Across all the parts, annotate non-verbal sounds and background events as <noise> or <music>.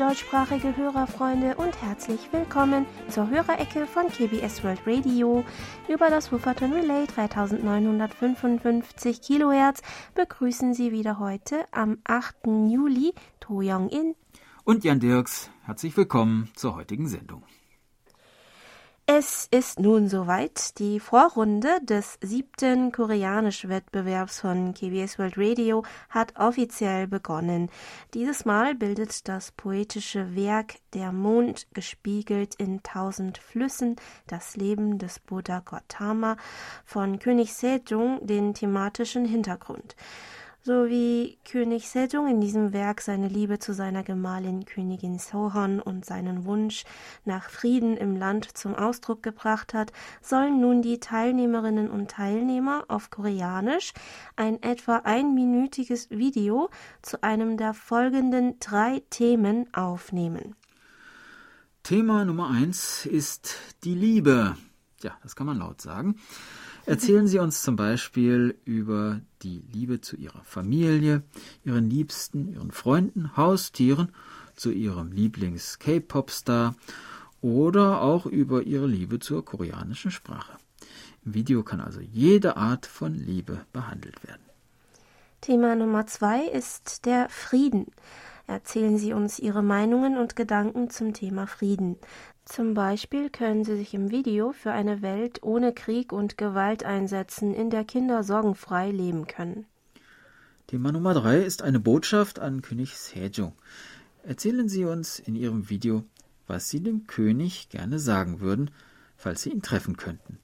deutschsprachige Hörerfreunde und herzlich willkommen zur Hörerecke von KBS World Radio. Über das Wufferton Relay 3955 Kilohertz begrüßen Sie wieder heute am 8. Juli To Young-in und Jan Dirks. Herzlich willkommen zur heutigen Sendung. Es ist nun soweit. Die Vorrunde des siebten Koreanisch-Wettbewerbs von KBS World Radio hat offiziell begonnen. Dieses Mal bildet das poetische Werk Der Mond gespiegelt in tausend Flüssen das Leben des Buddha Gautama von König Sejong den thematischen Hintergrund so wie König Sejong in diesem Werk seine Liebe zu seiner Gemahlin Königin Sohon und seinen Wunsch nach Frieden im Land zum Ausdruck gebracht hat, sollen nun die Teilnehmerinnen und Teilnehmer auf Koreanisch ein etwa einminütiges Video zu einem der folgenden drei Themen aufnehmen. Thema Nummer eins ist die Liebe. Ja, das kann man laut sagen. Erzählen Sie uns zum Beispiel über die Liebe zu Ihrer Familie, Ihren Liebsten, Ihren Freunden, Haustieren, zu Ihrem Lieblings-K-Pop-Star oder auch über Ihre Liebe zur koreanischen Sprache. Im Video kann also jede Art von Liebe behandelt werden. Thema Nummer zwei ist der Frieden. Erzählen Sie uns Ihre Meinungen und Gedanken zum Thema Frieden. Zum Beispiel können Sie sich im Video für eine Welt ohne Krieg und Gewalt einsetzen, in der Kinder sorgenfrei leben können. Thema Nummer drei ist eine Botschaft an König Sejong. Erzählen Sie uns in Ihrem Video, was Sie dem König gerne sagen würden, falls Sie ihn treffen könnten.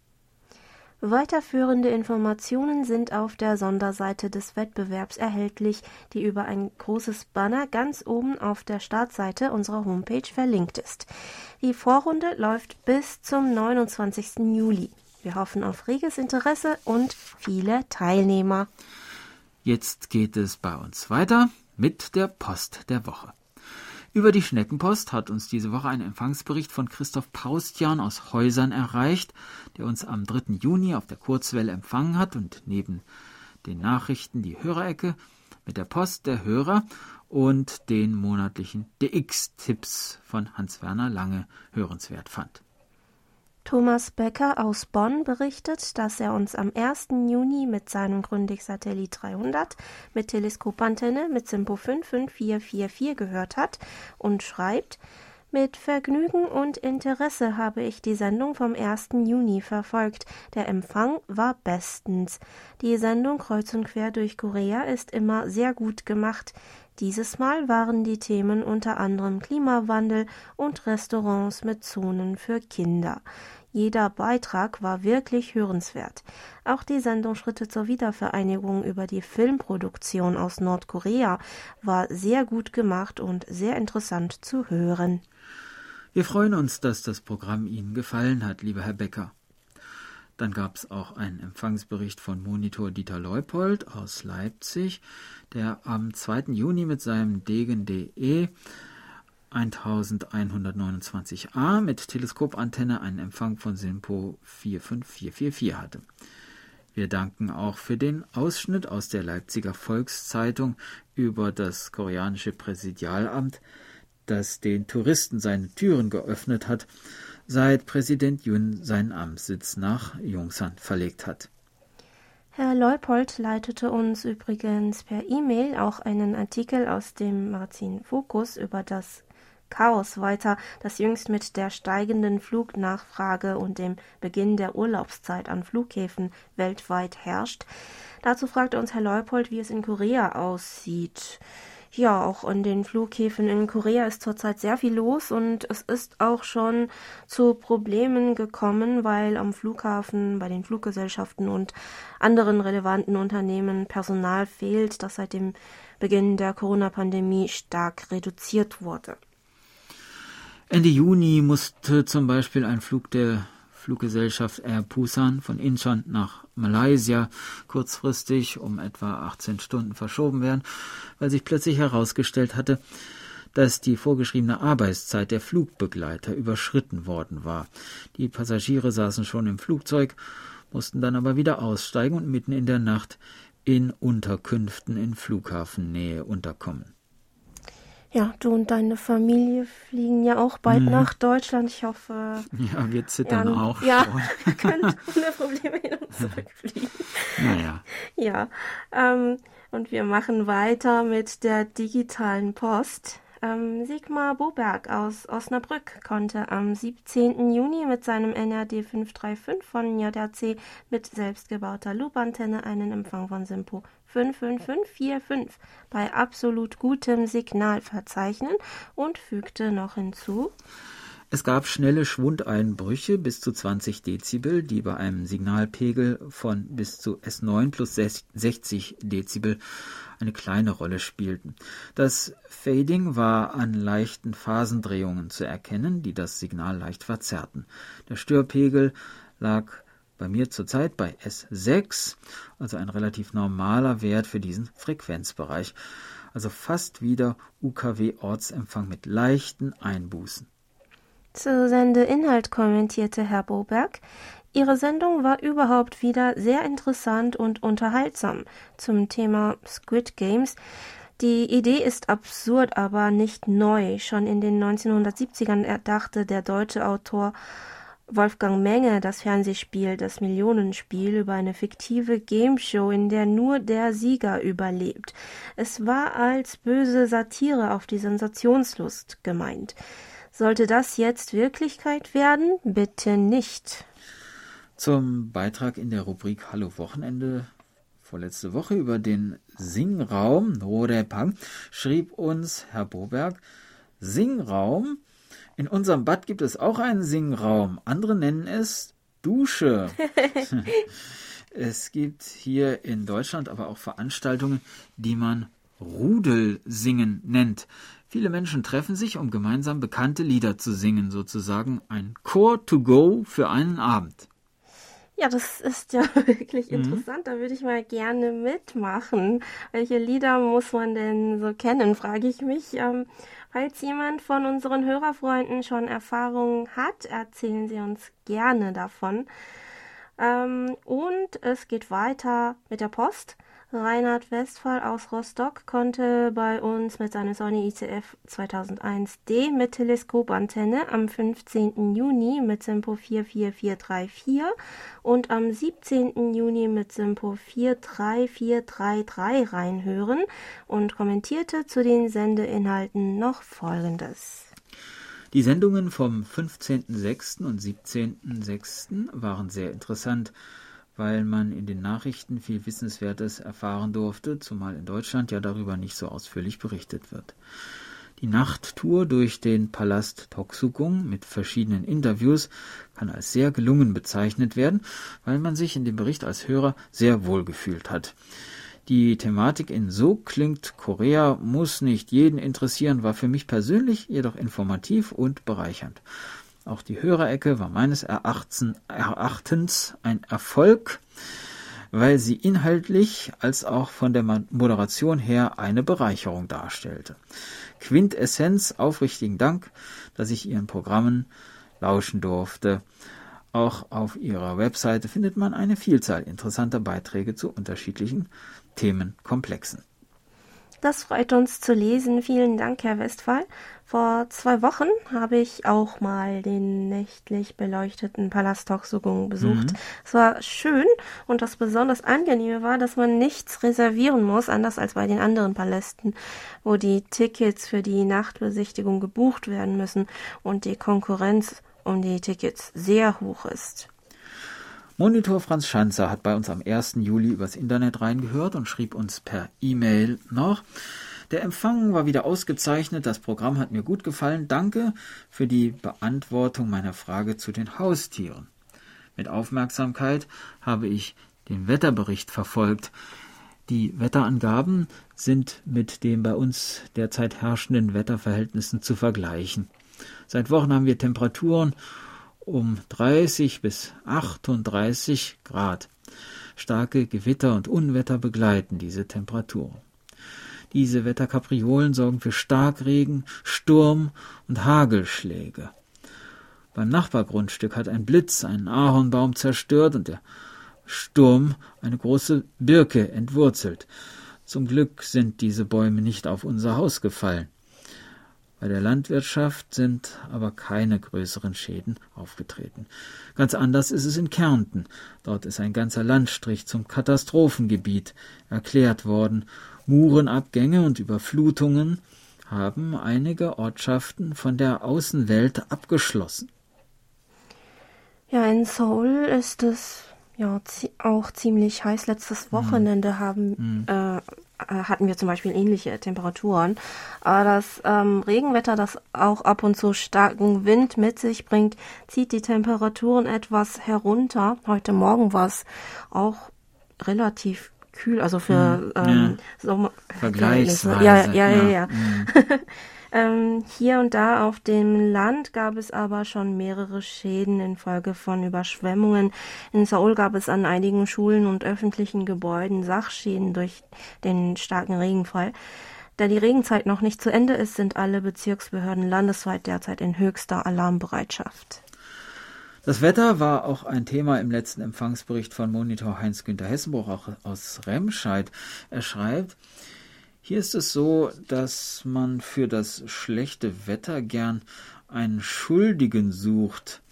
Weiterführende Informationen sind auf der Sonderseite des Wettbewerbs erhältlich, die über ein großes Banner ganz oben auf der Startseite unserer Homepage verlinkt ist. Die Vorrunde läuft bis zum 29. Juli. Wir hoffen auf reges Interesse und viele Teilnehmer. Jetzt geht es bei uns weiter mit der Post der Woche. Über die Schneckenpost hat uns diese Woche ein Empfangsbericht von Christoph Paustian aus Häusern erreicht, der uns am 3. Juni auf der Kurzwelle empfangen hat und neben den Nachrichten die Hörerecke mit der Post der Hörer und den monatlichen DX-Tipps von Hans-Werner Lange hörenswert fand. Thomas Becker aus Bonn berichtet, dass er uns am 1. Juni mit seinem Grundig-Satellit 300 mit Teleskopantenne mit Simpo 55444 gehört hat und schreibt, mit Vergnügen und Interesse habe ich die Sendung vom 1. Juni verfolgt. Der Empfang war bestens. Die Sendung Kreuz und Quer durch Korea ist immer sehr gut gemacht. Dieses Mal waren die Themen unter anderem Klimawandel und Restaurants mit Zonen für Kinder. Jeder Beitrag war wirklich hörenswert. Auch die Sendung Schritte zur Wiedervereinigung über die Filmproduktion aus Nordkorea war sehr gut gemacht und sehr interessant zu hören. Wir freuen uns, dass das Programm Ihnen gefallen hat, lieber Herr Becker. Dann gab es auch einen Empfangsbericht von Monitor Dieter Leupold aus Leipzig, der am 2. Juni mit seinem Degen.de 1129a mit Teleskopantenne einen Empfang von SINPO 45444 hatte. Wir danken auch für den Ausschnitt aus der Leipziger Volkszeitung über das koreanische Präsidialamt, das den Touristen seine Türen geöffnet hat, seit Präsident Yun seinen Amtssitz nach Yongsan verlegt hat. Herr Leupold leitete uns übrigens per E-Mail auch einen Artikel aus dem Magazin Focus über das Chaos weiter, das jüngst mit der steigenden Flugnachfrage und dem Beginn der Urlaubszeit an Flughäfen weltweit herrscht. Dazu fragte uns Herr Leupold, wie es in Korea aussieht. Ja, auch an den Flughäfen in Korea ist zurzeit sehr viel los und es ist auch schon zu Problemen gekommen, weil am Flughafen, bei den Fluggesellschaften und anderen relevanten Unternehmen Personal fehlt, das seit dem Beginn der Corona-Pandemie stark reduziert wurde. Ende Juni musste zum Beispiel ein Flug der Fluggesellschaft Air Busan von Incheon nach Malaysia kurzfristig um etwa 18 Stunden verschoben werden, weil sich plötzlich herausgestellt hatte, dass die vorgeschriebene Arbeitszeit der Flugbegleiter überschritten worden war. Die Passagiere saßen schon im Flugzeug, mussten dann aber wieder aussteigen und mitten in der Nacht in Unterkünften in Flughafennähe unterkommen. Ja, du und deine Familie fliegen ja auch bald mhm. nach Deutschland. Ich hoffe. Ja, wir zittern ja, auch. Ja, wir <laughs> können ohne Probleme hin und zurückfliegen. Naja. Ja. Ähm, und wir machen weiter mit der digitalen Post. Ähm, Sigmar Boberg aus Osnabrück konnte am 17. Juni mit seinem NRD 535 von JRC mit selbstgebauter Loopantenne einen Empfang von Simpo 55545 bei absolut gutem Signal verzeichnen und fügte noch hinzu, es gab schnelle Schwundeinbrüche bis zu 20 Dezibel, die bei einem Signalpegel von bis zu S9 plus 60 Dezibel eine kleine Rolle spielten. Das Fading war an leichten Phasendrehungen zu erkennen, die das Signal leicht verzerrten. Der Störpegel lag bei mir zurzeit bei S6, also ein relativ normaler Wert für diesen Frequenzbereich, also fast wieder UKW-Ortsempfang mit leichten Einbußen. Zu Sendeinhalt kommentierte Herr Boberg, Ihre Sendung war überhaupt wieder sehr interessant und unterhaltsam zum Thema Squid Games. Die Idee ist absurd, aber nicht neu. Schon in den 1970ern erdachte der deutsche Autor Wolfgang Menge das Fernsehspiel Das Millionenspiel über eine fiktive Gameshow, in der nur der Sieger überlebt. Es war als böse Satire auf die Sensationslust gemeint. Sollte das jetzt Wirklichkeit werden? Bitte nicht. Zum Beitrag in der Rubrik Hallo Wochenende vorletzte Woche über den Singraum Norepang schrieb uns Herr Boberg, Singraum? In unserem Bad gibt es auch einen Singraum. Andere nennen es Dusche. <laughs> es gibt hier in Deutschland aber auch Veranstaltungen, die man Rudelsingen nennt. Viele Menschen treffen sich, um gemeinsam bekannte Lieder zu singen, sozusagen ein Chor to go für einen Abend. Ja, das ist ja <laughs> wirklich mhm. interessant. Da würde ich mal gerne mitmachen. Welche Lieder muss man denn so kennen, frage ich mich. Ähm, falls jemand von unseren Hörerfreunden schon Erfahrungen hat, erzählen Sie uns gerne davon. Ähm, und es geht weiter mit der Post. Reinhard Westphal aus Rostock konnte bei uns mit seiner Sony ICF 2001D mit Teleskopantenne am 15. Juni mit Simpo 44434 und am 17. Juni mit Simpo 43433 reinhören und kommentierte zu den Sendeinhalten noch Folgendes. Die Sendungen vom 15.06. und 17.06. waren sehr interessant weil man in den Nachrichten viel Wissenswertes erfahren durfte, zumal in Deutschland ja darüber nicht so ausführlich berichtet wird. Die Nachttour durch den Palast Toksugong mit verschiedenen Interviews kann als sehr gelungen bezeichnet werden, weil man sich in dem Bericht als Hörer sehr wohl gefühlt hat. Die Thematik in So klingt Korea muss nicht jeden interessieren, war für mich persönlich jedoch informativ und bereichernd. Auch die Hörerecke war meines Erachtens ein Erfolg, weil sie inhaltlich als auch von der Moderation her eine Bereicherung darstellte. Quintessenz aufrichtigen Dank, dass ich Ihren Programmen lauschen durfte. Auch auf Ihrer Webseite findet man eine Vielzahl interessanter Beiträge zu unterschiedlichen Themenkomplexen. Das freut uns zu lesen. Vielen Dank, Herr Westphal. Vor zwei Wochen habe ich auch mal den nächtlich beleuchteten Palast Toxogung besucht. Mhm. Es war schön und das besonders angenehme war, dass man nichts reservieren muss, anders als bei den anderen Palästen, wo die Tickets für die Nachtbesichtigung gebucht werden müssen und die Konkurrenz um die Tickets sehr hoch ist. Monitor Franz Schanzer hat bei uns am 1. Juli übers Internet reingehört und schrieb uns per E-Mail noch, der Empfang war wieder ausgezeichnet, das Programm hat mir gut gefallen. Danke für die Beantwortung meiner Frage zu den Haustieren. Mit Aufmerksamkeit habe ich den Wetterbericht verfolgt. Die Wetterangaben sind mit den bei uns derzeit herrschenden Wetterverhältnissen zu vergleichen. Seit Wochen haben wir Temperaturen um 30 bis 38 Grad. Starke Gewitter und Unwetter begleiten diese Temperaturen. Diese Wetterkapriolen sorgen für Starkregen, Sturm und Hagelschläge. Beim Nachbargrundstück hat ein Blitz einen Ahornbaum zerstört und der Sturm eine große Birke entwurzelt. Zum Glück sind diese Bäume nicht auf unser Haus gefallen. Bei der Landwirtschaft sind aber keine größeren Schäden aufgetreten. Ganz anders ist es in Kärnten. Dort ist ein ganzer Landstrich zum Katastrophengebiet erklärt worden. Murenabgänge und Überflutungen haben einige Ortschaften von der Außenwelt abgeschlossen. Ja, in Seoul ist es ja auch ziemlich heiß. Letztes mhm. Wochenende haben mhm. äh, äh, hatten wir zum Beispiel ähnliche Temperaturen. Aber das ähm, Regenwetter, das auch ab und zu starken Wind mit sich bringt, zieht die Temperaturen etwas herunter. Heute Morgen war es auch relativ kühl, also für hm, ähm, ja. Sommer Vergleichsweise. Ja, ja, ja, ja. ja. <laughs> Hm. ähm, hier und da auf dem Land gab es aber schon mehrere Schäden infolge von Überschwemmungen. In Seoul gab es an einigen Schulen und öffentlichen Gebäuden Sachschäden durch den starken Regenfall. Da die Regenzeit noch nicht zu Ende ist, sind alle Bezirksbehörden landesweit derzeit in höchster Alarmbereitschaft. Das Wetter war auch ein Thema im letzten Empfangsbericht von Monitor Heinz-Günther Hessenbruch, aus Remscheid. Er schreibt, hier ist es so, dass man für das schlechte Wetter gern einen Schuldigen sucht.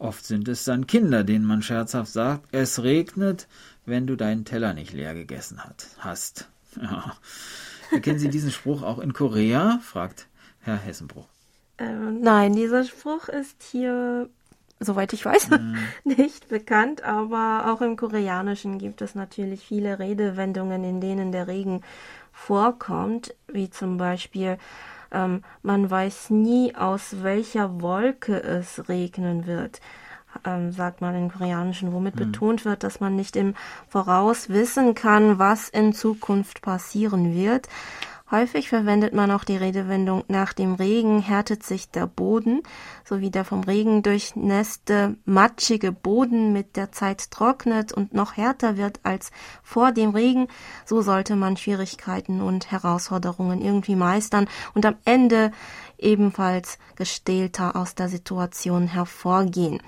Oft sind es dann Kinder, denen man scherzhaft sagt, es regnet, wenn du deinen Teller nicht leer gegessen hat, hast. <laughs> Ja. Kennen Sie diesen Spruch auch in Korea? fragt Herr Hessenbruch. Ähm, nein, dieser Spruch ist hier soweit ich weiß, mhm. <laughs> nicht bekannt, aber auch im Koreanischen gibt es natürlich viele Redewendungen, in denen der Regen vorkommt, wie zum Beispiel ähm, man weiß nie, aus welcher Wolke es regnen wird, ähm, sagt man im Koreanischen, womit mhm. betont wird, dass man nicht im Voraus wissen kann, was in Zukunft passieren wird. Häufig verwendet man auch die Redewendung nach dem Regen härtet sich der Boden, sowie der vom Regen durchnässte matschige Boden mit der Zeit trocknet und noch härter wird als vor dem Regen, so sollte man Schwierigkeiten und Herausforderungen irgendwie meistern und am Ende ebenfalls gestählter aus der Situation hervorgehen.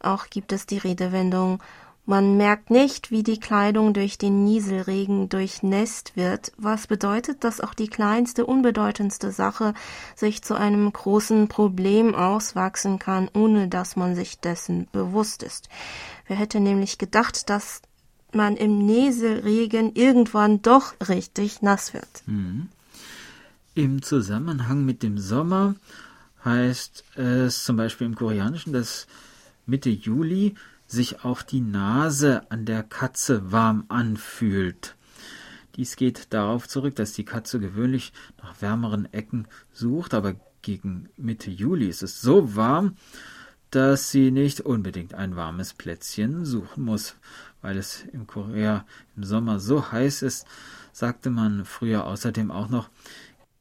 Auch gibt es die Redewendung man merkt nicht, wie die Kleidung durch den Nieselregen durchnässt wird, was bedeutet, dass auch die kleinste, unbedeutendste Sache sich zu einem großen Problem auswachsen kann, ohne dass man sich dessen bewusst ist. Wer hätte nämlich gedacht, dass man im Nieselregen irgendwann doch richtig nass wird. Mhm. Im Zusammenhang mit dem Sommer heißt es zum Beispiel im Koreanischen, dass Mitte Juli sich auch die Nase an der Katze warm anfühlt. Dies geht darauf zurück, dass die Katze gewöhnlich nach wärmeren Ecken sucht, aber gegen Mitte Juli ist es so warm, dass sie nicht unbedingt ein warmes Plätzchen suchen muss. Weil es in Korea im Sommer so heiß ist, sagte man früher außerdem auch noch,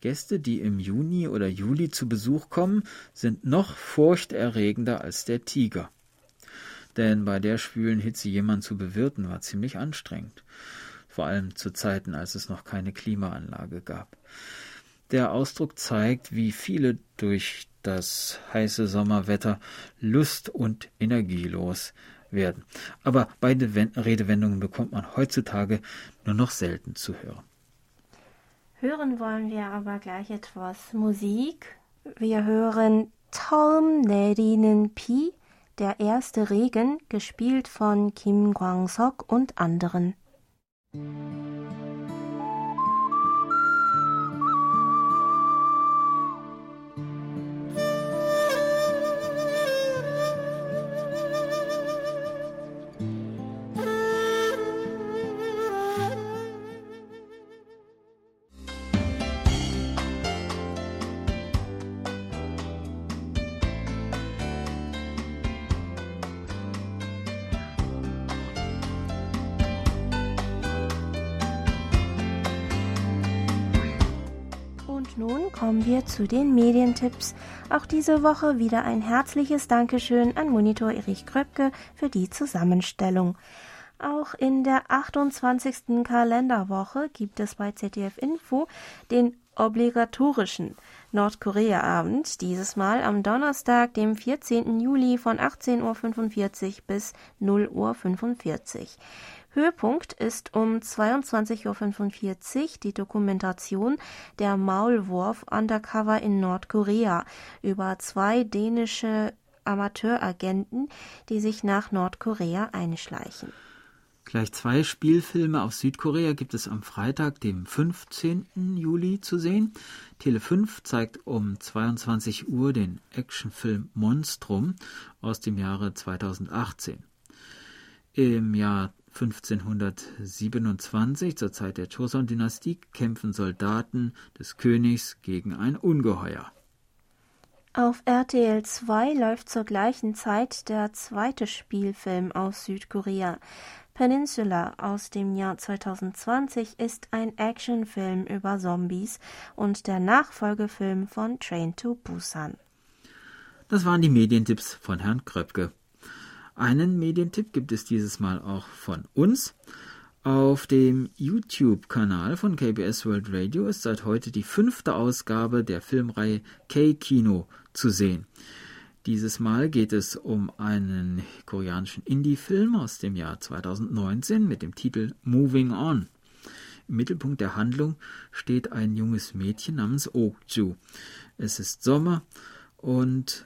Gäste, die im Juni oder Juli zu Besuch kommen, sind noch furchterregender als der Tiger denn bei der schwülen Hitze jemand zu bewirten war ziemlich anstrengend, vor allem zu Zeiten, als es noch keine Klimaanlage gab. Der Ausdruck zeigt, wie viele durch das heiße Sommerwetter lust- und energielos werden. Aber beide Redewendungen bekommt man heutzutage nur noch selten zu hören. Hören wollen wir aber gleich etwas Musik. Wir hören Tom Nedinen Pie der erste Regen, gespielt von Kim Kwang-sok und anderen. Kommen wir zu den Medientipps. Auch diese Woche wieder ein herzliches Dankeschön an Monitor Erich Kröpke für die Zusammenstellung. Auch in der 28. Kalenderwoche gibt es bei ZDF Info den obligatorischen Nordkorea-Abend, dieses Mal am Donnerstag, dem 14. Juli von 18.45 Uhr bis 0.45 Uhr. Höhepunkt ist um 22.45 Uhr die Dokumentation Der Maulwurf Undercover in Nordkorea über zwei dänische Amateuragenten, die sich nach Nordkorea einschleichen. Gleich zwei Spielfilme aus Südkorea gibt es am Freitag, dem 15. Juli, zu sehen. Tele 5 zeigt um 22 Uhr den Actionfilm Monstrum aus dem Jahre 2018. Im Jahr 1527, zur Zeit der Joseon-Dynastie, kämpfen Soldaten des Königs gegen ein Ungeheuer. Auf RTL 2 läuft zur gleichen Zeit der zweite Spielfilm aus Südkorea. Peninsula aus dem Jahr 2020 ist ein Actionfilm über Zombies und der Nachfolgefilm von Train to Busan. Das waren die Medientipps von Herrn Kröpke. Einen Medientipp gibt es dieses Mal auch von uns. Auf dem YouTube-Kanal von KBS World Radio ist seit heute die fünfte Ausgabe der Filmreihe K-Kino zu sehen. Dieses Mal geht es um einen koreanischen Indie-Film aus dem Jahr 2019 mit dem Titel Moving On. Im Mittelpunkt der Handlung steht ein junges Mädchen namens Okju. Es ist Sommer und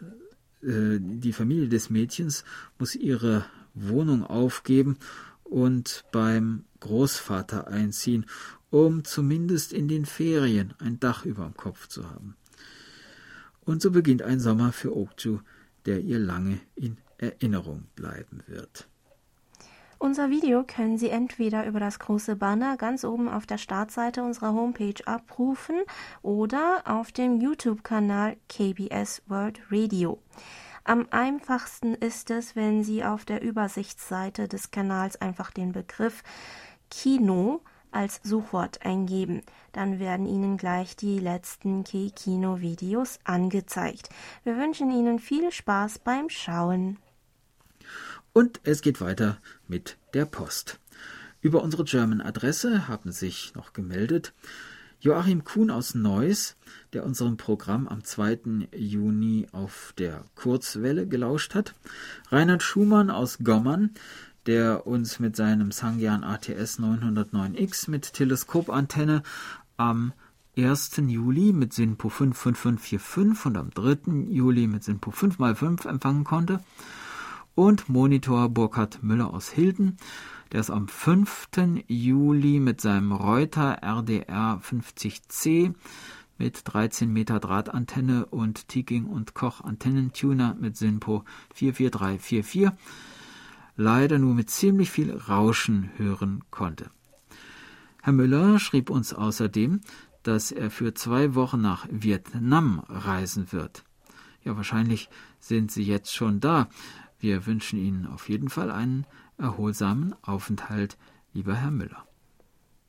die Familie des Mädchens muss ihre Wohnung aufgeben und beim Großvater einziehen, um zumindest in den Ferien ein Dach über dem Kopf zu haben. Und so beginnt ein Sommer für Okju, der ihr lange in Erinnerung bleiben wird. Unser Video können Sie entweder über das große Banner ganz oben auf der Startseite unserer Homepage abrufen oder auf dem YouTube-Kanal KBS World Radio. Am einfachsten ist es, wenn Sie auf der Übersichtsseite des Kanals einfach den Begriff Kino als Suchwort eingeben. Dann werden Ihnen gleich die letzten Kino-Videos angezeigt. Wir wünschen Ihnen viel Spaß beim Schauen. Und es geht weiter mit der Post. Über unsere German-Adresse haben sich noch gemeldet Joachim Kuhn aus Neuss, der unserem Programm am 2. Juni auf der Kurzwelle gelauscht hat, Reinhard Schumann aus Gommern, der uns mit seinem Sangyan ATS 909X mit Teleskopantenne am 1. Juli mit SINPO 55545 und am 3. Juli mit SINPO 5x5 empfangen konnte. Und Monitor Burkhard Müller aus Hilden, der es am 5. Juli mit seinem Reuter RDR 50C mit 13 Meter Drahtantenne und Tiking und Koch Antennentuner mit SINPO 44344 leider nur mit ziemlich viel Rauschen hören konnte. Herr Müller schrieb uns außerdem, dass er für zwei Wochen nach Vietnam reisen wird. Ja, wahrscheinlich sind Sie jetzt schon da. Wir wünschen Ihnen auf jeden Fall einen erholsamen Aufenthalt, lieber Herr Müller.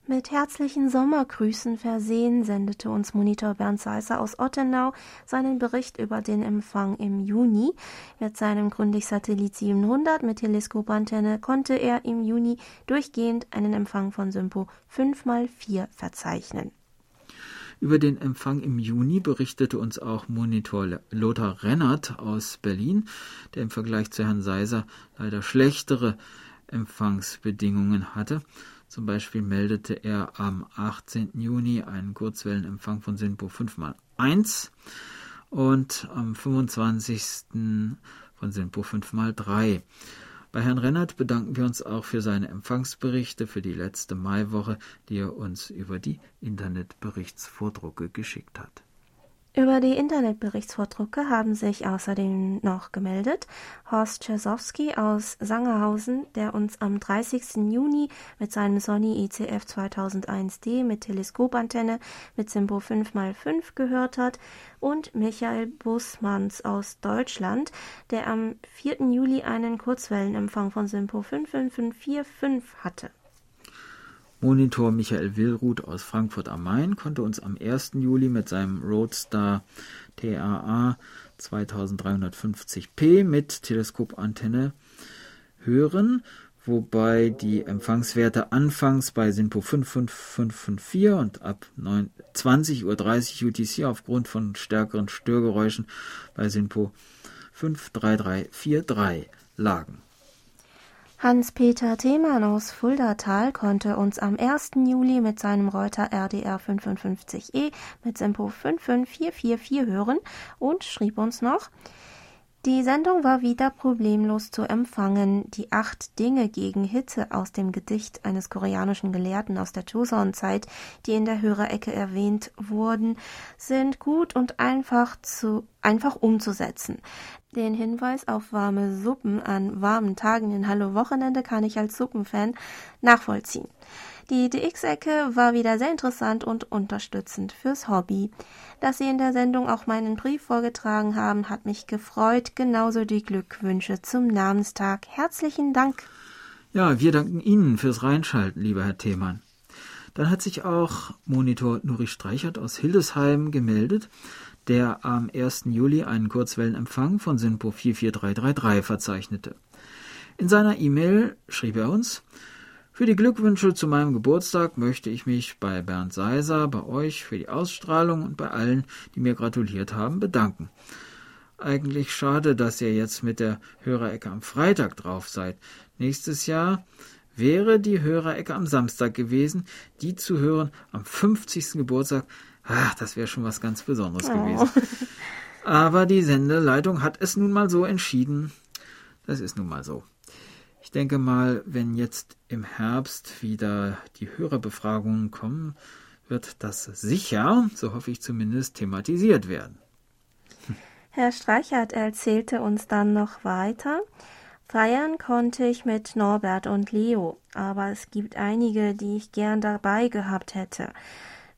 Mit herzlichen Sommergrüßen versehen sendete uns Monitor Bernd Seisser aus Ottenau seinen Bericht über den Empfang im Juni. Mit seinem Grundig-Satellit 700 mit Teleskopantenne konnte er im Juni durchgehend einen Empfang von Sympo 5x4 verzeichnen. Über den Empfang im Juni berichtete uns auch Monitor Lothar Rennert aus Berlin, der im Vergleich zu Herrn Seiser leider schlechtere Empfangsbedingungen hatte. Zum Beispiel meldete er am 18. Juni einen Kurzwellenempfang von SINPO 5x1 und am 25. von SINPO 5x3. Bei Herrn Rennert bedanken wir uns auch für seine Empfangsberichte für die letzte Maiwoche, die er uns über die Internetberichtsvordrucke geschickt hat. Über die Internetberichtsvordrucke haben sich außerdem noch gemeldet Horst Czesowski aus Sangerhausen, der uns am 30. Juni mit seinem Sony ICF 2001D mit Teleskopantenne mit Simbo 5x5 gehört hat und Michael Bussmanns aus Deutschland, der am 4. Juli einen Kurzwellenempfang von Simpo 55545 hatte. Monitor Michael Willruth aus Frankfurt am Main konnte uns am 1. Juli mit seinem Roadstar TAA 2350p mit Teleskopantenne hören, wobei die Empfangswerte anfangs bei SINPO 55554 und ab 20.30 Uhr UTC aufgrund von stärkeren Störgeräuschen bei SINPO 53343 lagen. Hans-Peter Themann aus Fuldatal konnte uns am 1. Juli mit seinem Reuter RDR 55E mit Sempo 55444 hören und schrieb uns noch, die Sendung war wieder problemlos zu empfangen. Die acht Dinge gegen Hitze aus dem Gedicht eines koreanischen Gelehrten aus der Joseon-Zeit, die in der Hörerecke erwähnt wurden, sind gut und einfach zu einfach umzusetzen. Den Hinweis auf warme Suppen an warmen Tagen in Hallo Wochenende kann ich als Suppenfan nachvollziehen. Die DX-Ecke war wieder sehr interessant und unterstützend fürs Hobby. Dass Sie in der Sendung auch meinen Brief vorgetragen haben, hat mich gefreut. Genauso die Glückwünsche zum Namenstag. Herzlichen Dank. Ja, wir danken Ihnen fürs Reinschalten, lieber Herr Themann. Dann hat sich auch Monitor Nuri Streichert aus Hildesheim gemeldet, der am 1. Juli einen Kurzwellenempfang von SINPO 44333 verzeichnete. In seiner E-Mail schrieb er uns, für die Glückwünsche zu meinem Geburtstag möchte ich mich bei Bernd Seiser, bei euch für die Ausstrahlung und bei allen, die mir gratuliert haben, bedanken. Eigentlich schade, dass ihr jetzt mit der Hörerecke am Freitag drauf seid. Nächstes Jahr wäre die Hörerecke am Samstag gewesen. Die zu hören am 50. Geburtstag, ach, das wäre schon was ganz Besonderes oh. gewesen. Aber die Sendeleitung hat es nun mal so entschieden. Das ist nun mal so. Denke mal, wenn jetzt im Herbst wieder die Hörerbefragungen kommen, wird das sicher, so hoffe ich zumindest, thematisiert werden. Herr Streichert erzählte uns dann noch weiter. Feiern konnte ich mit Norbert und Leo, aber es gibt einige, die ich gern dabei gehabt hätte.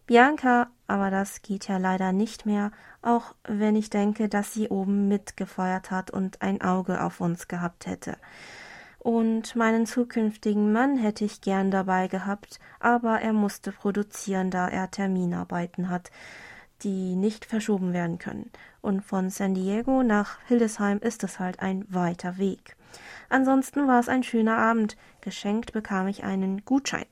Bianca, aber das geht ja leider nicht mehr, auch wenn ich denke, dass sie oben mitgefeuert hat und ein Auge auf uns gehabt hätte und meinen zukünftigen Mann hätte ich gern dabei gehabt, aber er musste produzieren, da er Terminarbeiten hat, die nicht verschoben werden können. Und von San Diego nach Hildesheim ist es halt ein weiter Weg. Ansonsten war es ein schöner Abend. Geschenkt bekam ich einen Gutschein.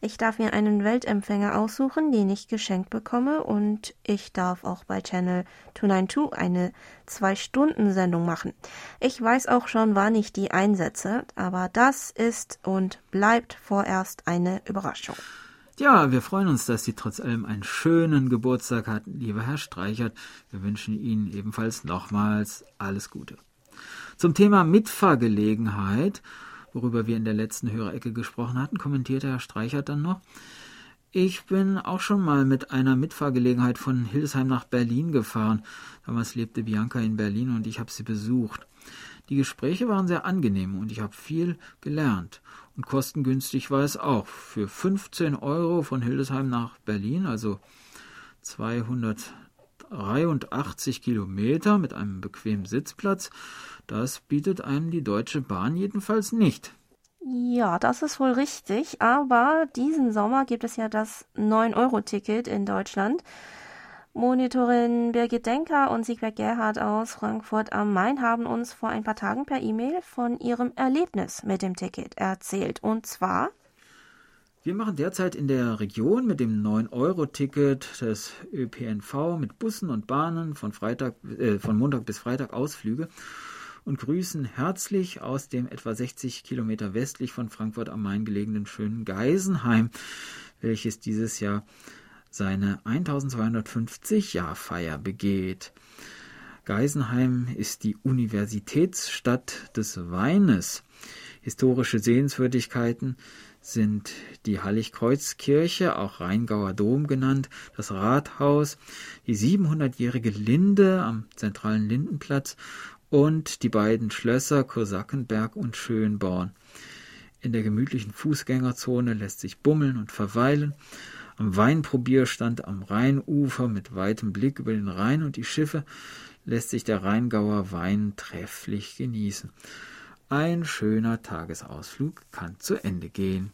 Ich darf mir einen Weltempfänger aussuchen, den ich geschenkt bekomme, und ich darf auch bei Channel 292 eine Zwei-Stunden-Sendung machen. Ich weiß auch schon, wann ich die einsetze, aber das ist und bleibt vorerst eine Überraschung. Ja, wir freuen uns, dass Sie trotz allem einen schönen Geburtstag hatten, lieber Herr Streichert. Wir wünschen Ihnen ebenfalls nochmals alles Gute. Zum Thema Mitfahrgelegenheit, worüber wir in der letzten Hörerecke gesprochen hatten, kommentierte Herr Streichert dann noch. Ich bin auch schon mal mit einer Mitfahrgelegenheit von Hildesheim nach Berlin gefahren. Damals lebte Bianca in Berlin und ich habe sie besucht. Die Gespräche waren sehr angenehm und ich habe viel gelernt. Und kostengünstig war es auch. Für 15 Euro von Hildesheim nach Berlin, also 283 Kilometer mit einem bequemen Sitzplatz, das bietet einem die Deutsche Bahn jedenfalls nicht. Ja, das ist wohl richtig, aber diesen Sommer gibt es ja das 9-Euro-Ticket in Deutschland. Monitorin Birgit Denker und Siegbert Gerhard aus Frankfurt am Main haben uns vor ein paar Tagen per E-Mail von ihrem Erlebnis mit dem Ticket erzählt. Und zwar wir machen derzeit in der Region mit dem 9-Euro-Ticket des ÖPNV mit Bussen und Bahnen von, Freitag, äh, von Montag bis Freitag Ausflüge und grüßen herzlich aus dem etwa 60 Kilometer westlich von Frankfurt am Main gelegenen schönen Geisenheim, welches dieses Jahr seine 1250-Jahr-Feier begeht. Geisenheim ist die Universitätsstadt des Weines. Historische Sehenswürdigkeiten sind die Heiligkreuzkirche, auch Rheingauer Dom genannt, das Rathaus, die 700-jährige Linde am zentralen Lindenplatz und die beiden Schlösser Kosakenberg und Schönborn. In der gemütlichen Fußgängerzone lässt sich bummeln und verweilen. Am Weinprobierstand am Rheinufer mit weitem Blick über den Rhein und die Schiffe lässt sich der Rheingauer Wein trefflich genießen. Ein schöner Tagesausflug kann zu Ende gehen.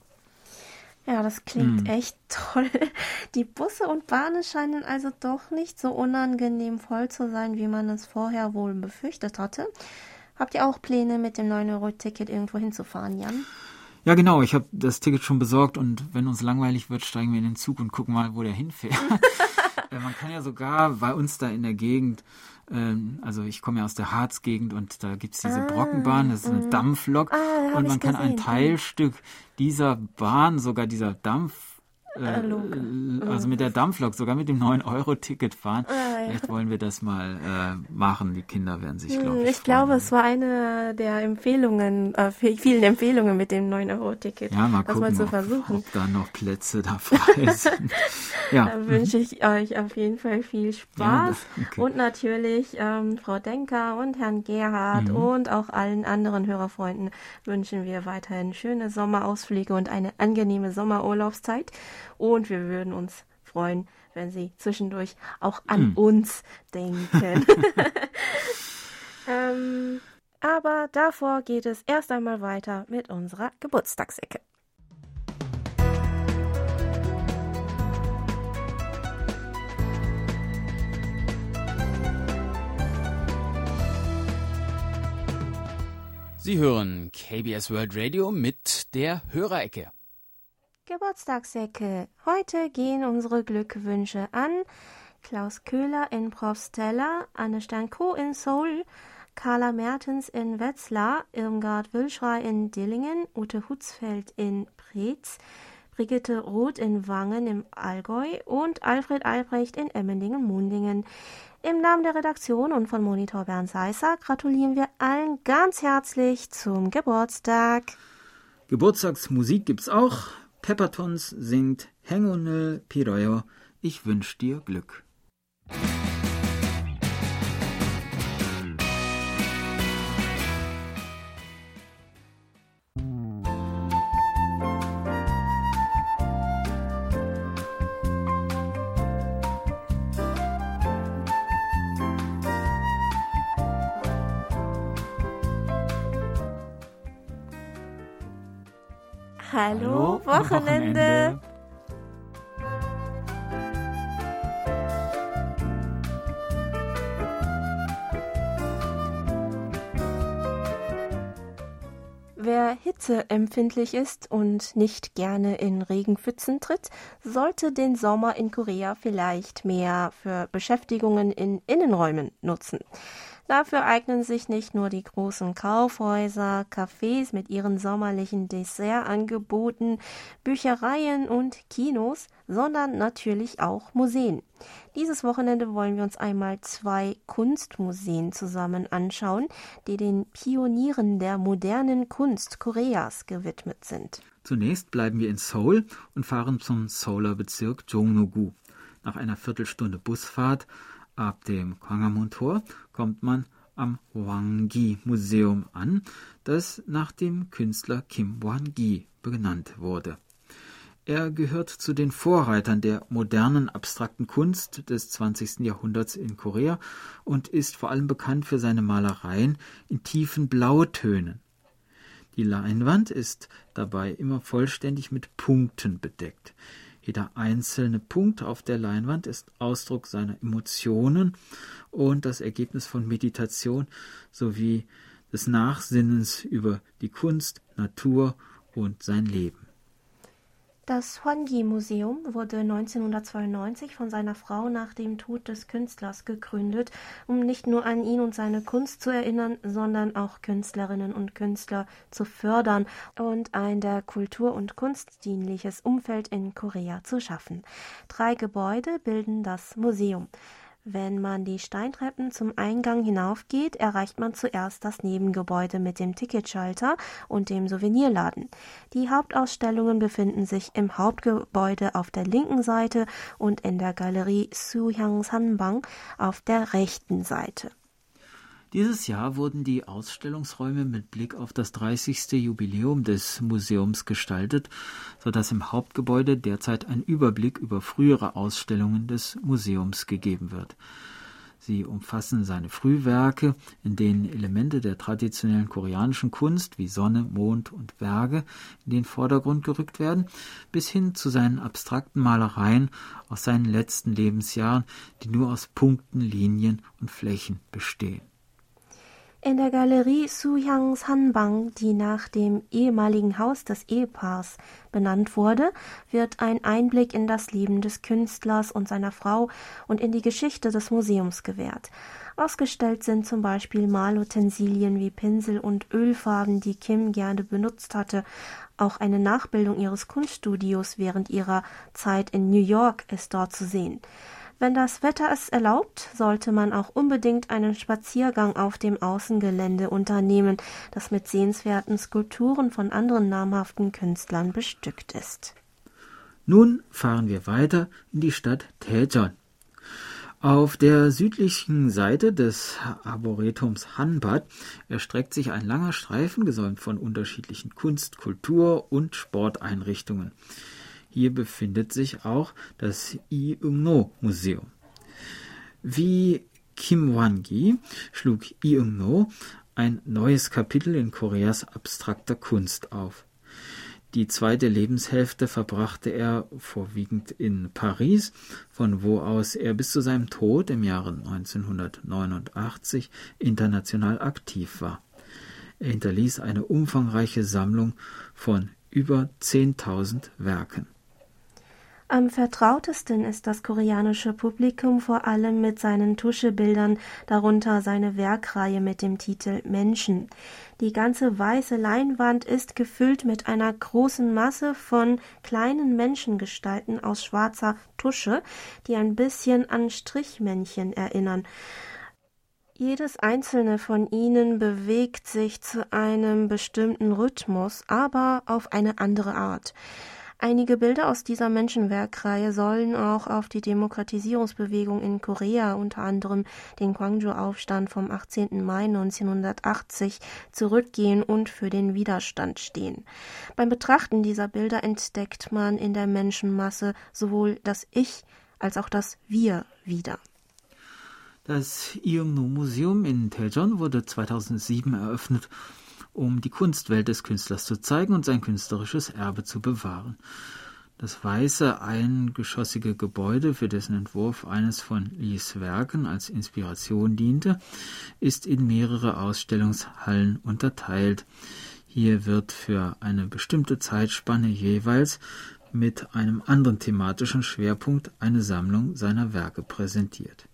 Ja, das klingt hm. echt toll. <laughs> Die Busse und Bahnen scheinen also doch nicht so unangenehm voll zu sein, wie man es vorher wohl befürchtet hatte. Habt ihr auch Pläne, mit dem 9-Euro-Ticket irgendwo hinzufahren, Jan? Ja, genau. Ich habe das Ticket schon besorgt und wenn uns langweilig wird, steigen wir in den Zug und gucken mal, wo der hinfährt. <laughs> <laughs> man kann ja sogar bei uns da in der Gegend ähm, also ich komme ja aus der Harzgegend und da gibt es diese ah, Brockenbahn, das ist eine mhm. Dampflok ah, und man kann gesehen. ein Teilstück dieser Bahn, sogar dieser Dampf äh, äh, also mit der Dampflok, sogar mit dem 9-Euro-Ticket fahren. Ah, ja. Vielleicht wollen wir das mal äh, machen. Die Kinder werden sich, glaube ich. Ich glaube, es war eine der Empfehlungen, äh, vielen Empfehlungen mit dem 9-Euro-Ticket. Ja, mal gucken, mal zu versuchen. Ob, ob da noch Plätze da frei <laughs> sind. ja. Da wünsche ich euch auf jeden Fall viel Spaß. Ja, okay. Und natürlich ähm, Frau Denker und Herrn Gerhard mhm. und auch allen anderen Hörerfreunden wünschen wir weiterhin schöne Sommerausflüge und eine angenehme Sommerurlaubszeit. Und wir würden uns freuen, wenn Sie zwischendurch auch an hm. uns denken. <laughs> <laughs> ähm, aber davor geht es erst einmal weiter mit unserer Geburtstagsecke. Sie hören KBS World Radio mit der Hörerecke. Geburtstagsecke. Heute gehen unsere Glückwünsche an Klaus Köhler in Profstella, Anne Stanko in Seoul, Carla Mertens in Wetzlar, Irmgard Wilschrei in Dillingen, Ute Hutzfeld in Preetz, Brigitte Roth in Wangen im Allgäu und Alfred Albrecht in Emmendingen-Mundingen. Im Namen der Redaktion und von Monitor Bernd Seisser gratulieren wir allen ganz herzlich zum Geburtstag. Geburtstagsmusik gibt's auch. Peppertons singt Hengonel Piroyo, ich wünsch dir Glück. Hallo, Wochenende. Wochenende. Wer hitzeempfindlich ist und nicht gerne in Regenpfützen tritt, sollte den Sommer in Korea vielleicht mehr für Beschäftigungen in Innenräumen nutzen. Dafür eignen sich nicht nur die großen Kaufhäuser, Cafés mit ihren sommerlichen Dessertangeboten, Büchereien und Kinos, sondern natürlich auch Museen. Dieses Wochenende wollen wir uns einmal zwei Kunstmuseen zusammen anschauen, die den Pionieren der modernen Kunst Koreas gewidmet sind. Zunächst bleiben wir in Seoul und fahren zum Seouler Bezirk Jongno-gu. Nach einer Viertelstunde Busfahrt Ab dem Gwanghwamun-Tor kommt man am Hwanggi-Museum an, das nach dem Künstler Kim Hwang-gi benannt wurde. Er gehört zu den Vorreitern der modernen abstrakten Kunst des 20. Jahrhunderts in Korea und ist vor allem bekannt für seine Malereien in tiefen Blautönen. Die Leinwand ist dabei immer vollständig mit Punkten bedeckt. Jeder einzelne Punkt auf der Leinwand ist Ausdruck seiner Emotionen und das Ergebnis von Meditation sowie des Nachsinnens über die Kunst, Natur und sein Leben. Das Hwangi-Museum wurde 1992 von seiner Frau nach dem Tod des Künstlers gegründet, um nicht nur an ihn und seine Kunst zu erinnern, sondern auch Künstlerinnen und Künstler zu fördern und ein der Kultur und Kunst dienliches Umfeld in Korea zu schaffen. Drei Gebäude bilden das Museum. Wenn man die Steintreppen zum Eingang hinaufgeht, erreicht man zuerst das Nebengebäude mit dem Ticketschalter und dem Souvenirladen. Die Hauptausstellungen befinden sich im Hauptgebäude auf der linken Seite und in der Galerie Suhyang Sanbang auf der rechten Seite. Dieses Jahr wurden die Ausstellungsräume mit Blick auf das 30. Jubiläum des Museums gestaltet, so dass im Hauptgebäude derzeit ein Überblick über frühere Ausstellungen des Museums gegeben wird. Sie umfassen seine Frühwerke, in denen Elemente der traditionellen koreanischen Kunst wie Sonne, Mond und Berge in den Vordergrund gerückt werden, bis hin zu seinen abstrakten Malereien aus seinen letzten Lebensjahren, die nur aus Punkten, Linien und Flächen bestehen. In der Galerie Suyang Sanbang, die nach dem ehemaligen Haus des Ehepaars benannt wurde, wird ein Einblick in das Leben des Künstlers und seiner Frau und in die Geschichte des Museums gewährt. Ausgestellt sind zum Beispiel Malutensilien wie Pinsel und Ölfarben, die Kim gerne benutzt hatte. Auch eine Nachbildung ihres Kunststudios während ihrer Zeit in New York ist dort zu sehen. Wenn das Wetter es erlaubt, sollte man auch unbedingt einen Spaziergang auf dem Außengelände unternehmen, das mit sehenswerten Skulpturen von anderen namhaften Künstlern bestückt ist. Nun fahren wir weiter in die Stadt Daejeon. Auf der südlichen Seite des Arboretums Hanbad erstreckt sich ein langer Streifen, gesäumt von unterschiedlichen Kunst-, Kultur- und Sporteinrichtungen. Hier befindet sich auch das Iungno Museum. Wie Kim Wan-gi schlug Iungno ein neues Kapitel in Koreas abstrakter Kunst auf. Die zweite Lebenshälfte verbrachte er vorwiegend in Paris, von wo aus er bis zu seinem Tod im Jahre 1989 international aktiv war. Er hinterließ eine umfangreiche Sammlung von über 10.000 Werken. Am vertrautesten ist das koreanische Publikum vor allem mit seinen Tuschebildern, darunter seine Werkreihe mit dem Titel Menschen. Die ganze weiße Leinwand ist gefüllt mit einer großen Masse von kleinen Menschengestalten aus schwarzer Tusche, die ein bisschen an Strichmännchen erinnern. Jedes einzelne von ihnen bewegt sich zu einem bestimmten Rhythmus, aber auf eine andere Art. Einige Bilder aus dieser Menschenwerkreihe sollen auch auf die Demokratisierungsbewegung in Korea, unter anderem den Gwangju-Aufstand vom 18. Mai 1980, zurückgehen und für den Widerstand stehen. Beim Betrachten dieser Bilder entdeckt man in der Menschenmasse sowohl das Ich als auch das Wir wieder. Das Iungno Museum in Daejeon wurde 2007 eröffnet um die Kunstwelt des Künstlers zu zeigen und sein künstlerisches Erbe zu bewahren. Das weiße, eingeschossige Gebäude, für dessen Entwurf eines von Lees Werken als Inspiration diente, ist in mehrere Ausstellungshallen unterteilt. Hier wird für eine bestimmte Zeitspanne jeweils mit einem anderen thematischen Schwerpunkt eine Sammlung seiner Werke präsentiert.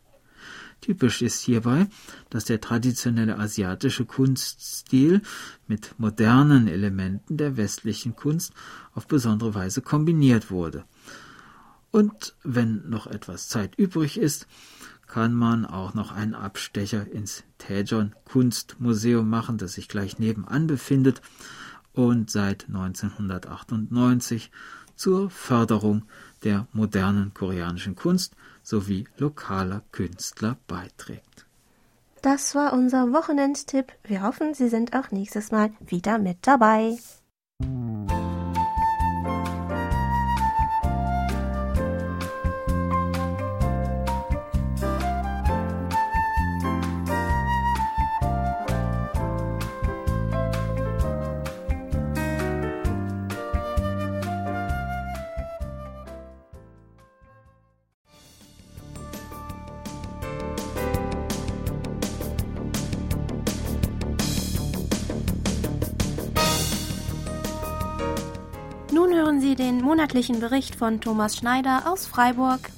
Typisch ist hierbei, dass der traditionelle asiatische Kunststil mit modernen Elementen der westlichen Kunst auf besondere Weise kombiniert wurde. Und wenn noch etwas Zeit übrig ist, kann man auch noch einen Abstecher ins Taejon Kunstmuseum machen, das sich gleich nebenan befindet und seit 1998 zur Förderung der modernen koreanischen Kunst sowie lokaler Künstler beiträgt. Das war unser Wochenendtipp. Wir hoffen, Sie sind auch nächstes Mal wieder mit dabei. Sie den monatlichen Bericht von Thomas Schneider aus Freiburg.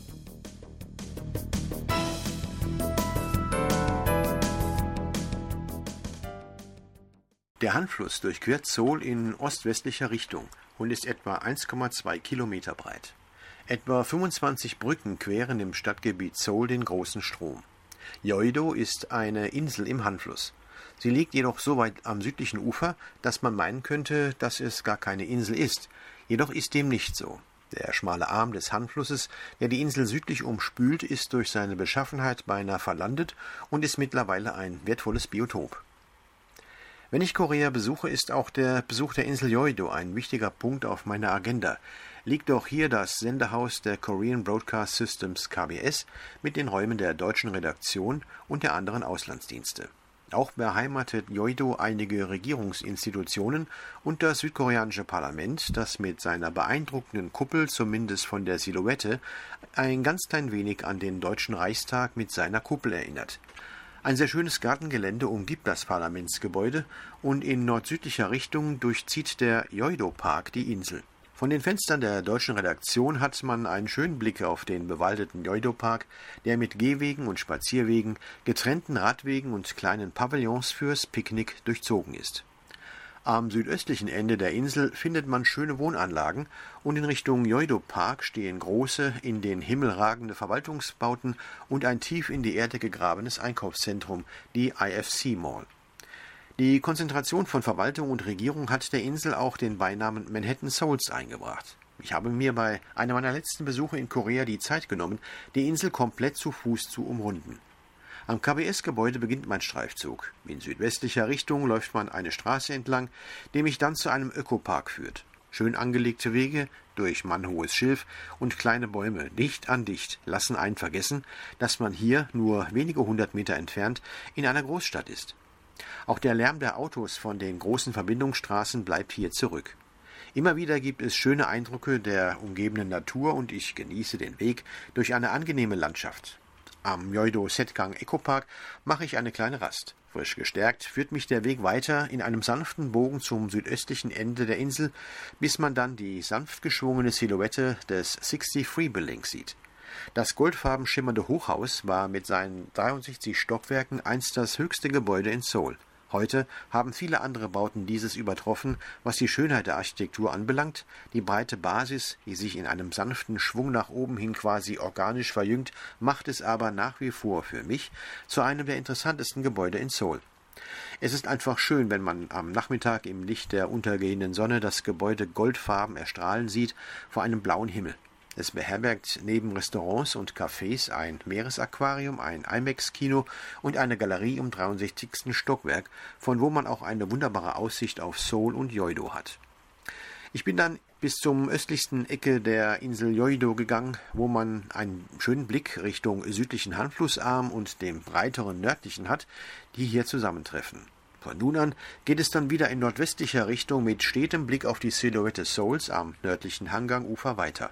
Der Hanfluss durchquert Seoul in ostwestlicher Richtung und ist etwa 1,2 Kilometer breit. Etwa 25 Brücken queren im Stadtgebiet Seoul den großen Strom. Yeouido ist eine Insel im Hanfluss. Sie liegt jedoch so weit am südlichen Ufer, dass man meinen könnte, dass es gar keine Insel ist. Jedoch ist dem nicht so. Der schmale Arm des Han-Flusses, der die Insel südlich umspült, ist durch seine Beschaffenheit beinahe verlandet und ist mittlerweile ein wertvolles Biotop. Wenn ich Korea besuche, ist auch der Besuch der Insel Yeouido ein wichtiger Punkt auf meiner Agenda. Liegt doch hier das Sendehaus der Korean Broadcast Systems KBS mit den Räumen der deutschen Redaktion und der anderen Auslandsdienste. Auch beheimatet Yeouido einige Regierungsinstitutionen und das südkoreanische Parlament, das mit seiner beeindruckenden Kuppel zumindest von der Silhouette ein ganz klein wenig an den Deutschen Reichstag mit seiner Kuppel erinnert. Ein sehr schönes Gartengelände umgibt das Parlamentsgebäude und in nordsüdlicher Richtung durchzieht der Joido-Park die Insel. Von den Fenstern der deutschen Redaktion hat man einen schönen Blick auf den bewaldeten Joido-Park, der mit Gehwegen und Spazierwegen, getrennten Radwegen und kleinen Pavillons fürs Picknick durchzogen ist. Am südöstlichen Ende der Insel findet man schöne Wohnanlagen und in Richtung Joido Park stehen große, in den Himmel ragende Verwaltungsbauten und ein tief in die Erde gegrabenes Einkaufszentrum, die IFC Mall. Die Konzentration von Verwaltung und Regierung hat der Insel auch den Beinamen Manhattan Souls eingebracht. Ich habe mir bei einem meiner letzten Besuche in Korea die Zeit genommen, die Insel komplett zu Fuß zu umrunden. Am KBS-Gebäude beginnt mein Streifzug. In südwestlicher Richtung läuft man eine Straße entlang, die mich dann zu einem Ökopark führt. Schön angelegte Wege durch mannhohes Schilf und kleine Bäume dicht an dicht lassen einen vergessen, dass man hier nur wenige hundert Meter entfernt in einer Großstadt ist. Auch der Lärm der Autos von den großen Verbindungsstraßen bleibt hier zurück. Immer wieder gibt es schöne Eindrücke der umgebenden Natur und ich genieße den Weg durch eine angenehme Landschaft. Am Myoido Setgang Ecopark mache ich eine kleine Rast. Frisch gestärkt führt mich der Weg weiter in einem sanften Bogen zum südöstlichen Ende der Insel, bis man dann die sanft geschwungene Silhouette des 63 Buildings sieht. Das goldfarben schimmernde Hochhaus war mit seinen 63 Stockwerken einst das höchste Gebäude in Seoul. Heute haben viele andere Bauten dieses übertroffen, was die Schönheit der Architektur anbelangt. Die breite Basis, die sich in einem sanften Schwung nach oben hin quasi organisch verjüngt, macht es aber nach wie vor für mich zu einem der interessantesten Gebäude in Seoul. Es ist einfach schön, wenn man am Nachmittag im Licht der untergehenden Sonne das Gebäude goldfarben erstrahlen sieht vor einem blauen Himmel. Es beherbergt neben Restaurants und Cafés ein Meeresaquarium, ein IMAX-Kino und eine Galerie im 63. Stockwerk, von wo man auch eine wunderbare Aussicht auf Seoul und Joido hat. Ich bin dann bis zum östlichsten Ecke der Insel Joido gegangen, wo man einen schönen Blick Richtung südlichen Hanflussarm und dem breiteren nördlichen hat, die hier zusammentreffen. Von nun an geht es dann wieder in nordwestlicher Richtung mit stetem Blick auf die Silhouette Souls am nördlichen Hangangufer weiter.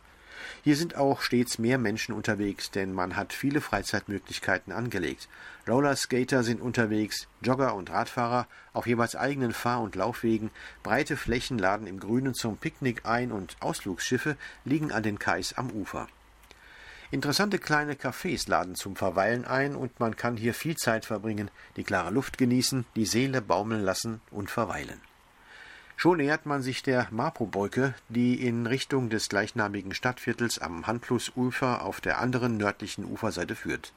Hier sind auch stets mehr Menschen unterwegs, denn man hat viele Freizeitmöglichkeiten angelegt. Rollerskater sind unterwegs, Jogger und Radfahrer auf jeweils eigenen Fahr- und Laufwegen, breite Flächen laden im Grünen zum Picknick ein und Ausflugsschiffe liegen an den Kais am Ufer. Interessante kleine Cafés laden zum Verweilen ein und man kann hier viel Zeit verbringen, die klare Luft genießen, die Seele baumeln lassen und verweilen. Schon nähert man sich der Mapo-Brücke, die in Richtung des gleichnamigen Stadtviertels am Handflussufer auf der anderen nördlichen Uferseite führt.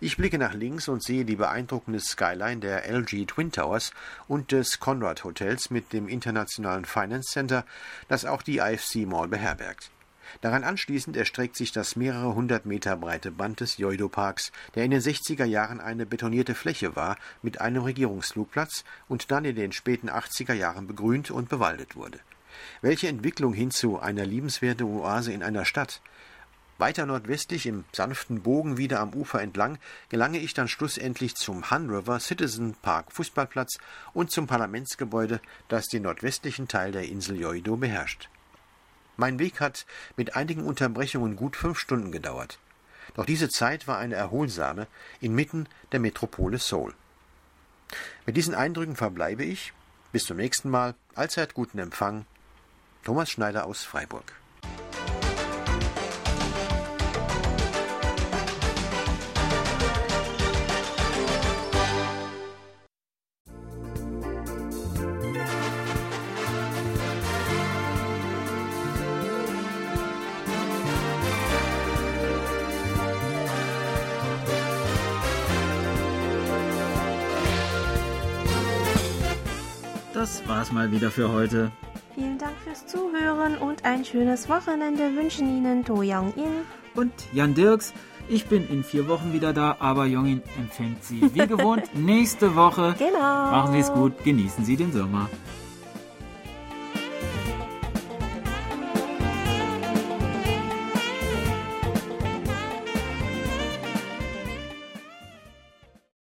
Ich blicke nach links und sehe die beeindruckende Skyline der LG Twin Towers und des Conrad Hotels mit dem internationalen Finance Center, das auch die IFC Mall beherbergt. Daran anschließend erstreckt sich das mehrere hundert Meter breite Band des Joido-Parks, der in den 60er Jahren eine betonierte Fläche war mit einem Regierungsflugplatz und dann in den späten 80er Jahren begrünt und bewaldet wurde. Welche Entwicklung hin zu einer liebenswerten Oase in einer Stadt. Weiter nordwestlich im sanften Bogen wieder am Ufer entlang gelange ich dann schlussendlich zum Han River Citizen Park Fußballplatz und zum Parlamentsgebäude, das den nordwestlichen Teil der Insel Joido beherrscht. Mein Weg hat mit einigen Unterbrechungen gut fünf Stunden gedauert. Doch diese Zeit war eine erholsame inmitten der Metropole Seoul. Mit diesen Eindrücken verbleibe ich. Bis zum nächsten Mal. Allzeit guten Empfang. Thomas Schneider aus Freiburg. Das mal wieder für heute. Vielen Dank fürs Zuhören und ein schönes Wochenende wünschen Ihnen Do Young-in und Jan Dirks. Ich bin in vier Wochen wieder da, aber Jongin empfängt Sie wie gewohnt <laughs> nächste Woche. Genau. Machen Sie es gut, genießen Sie den Sommer.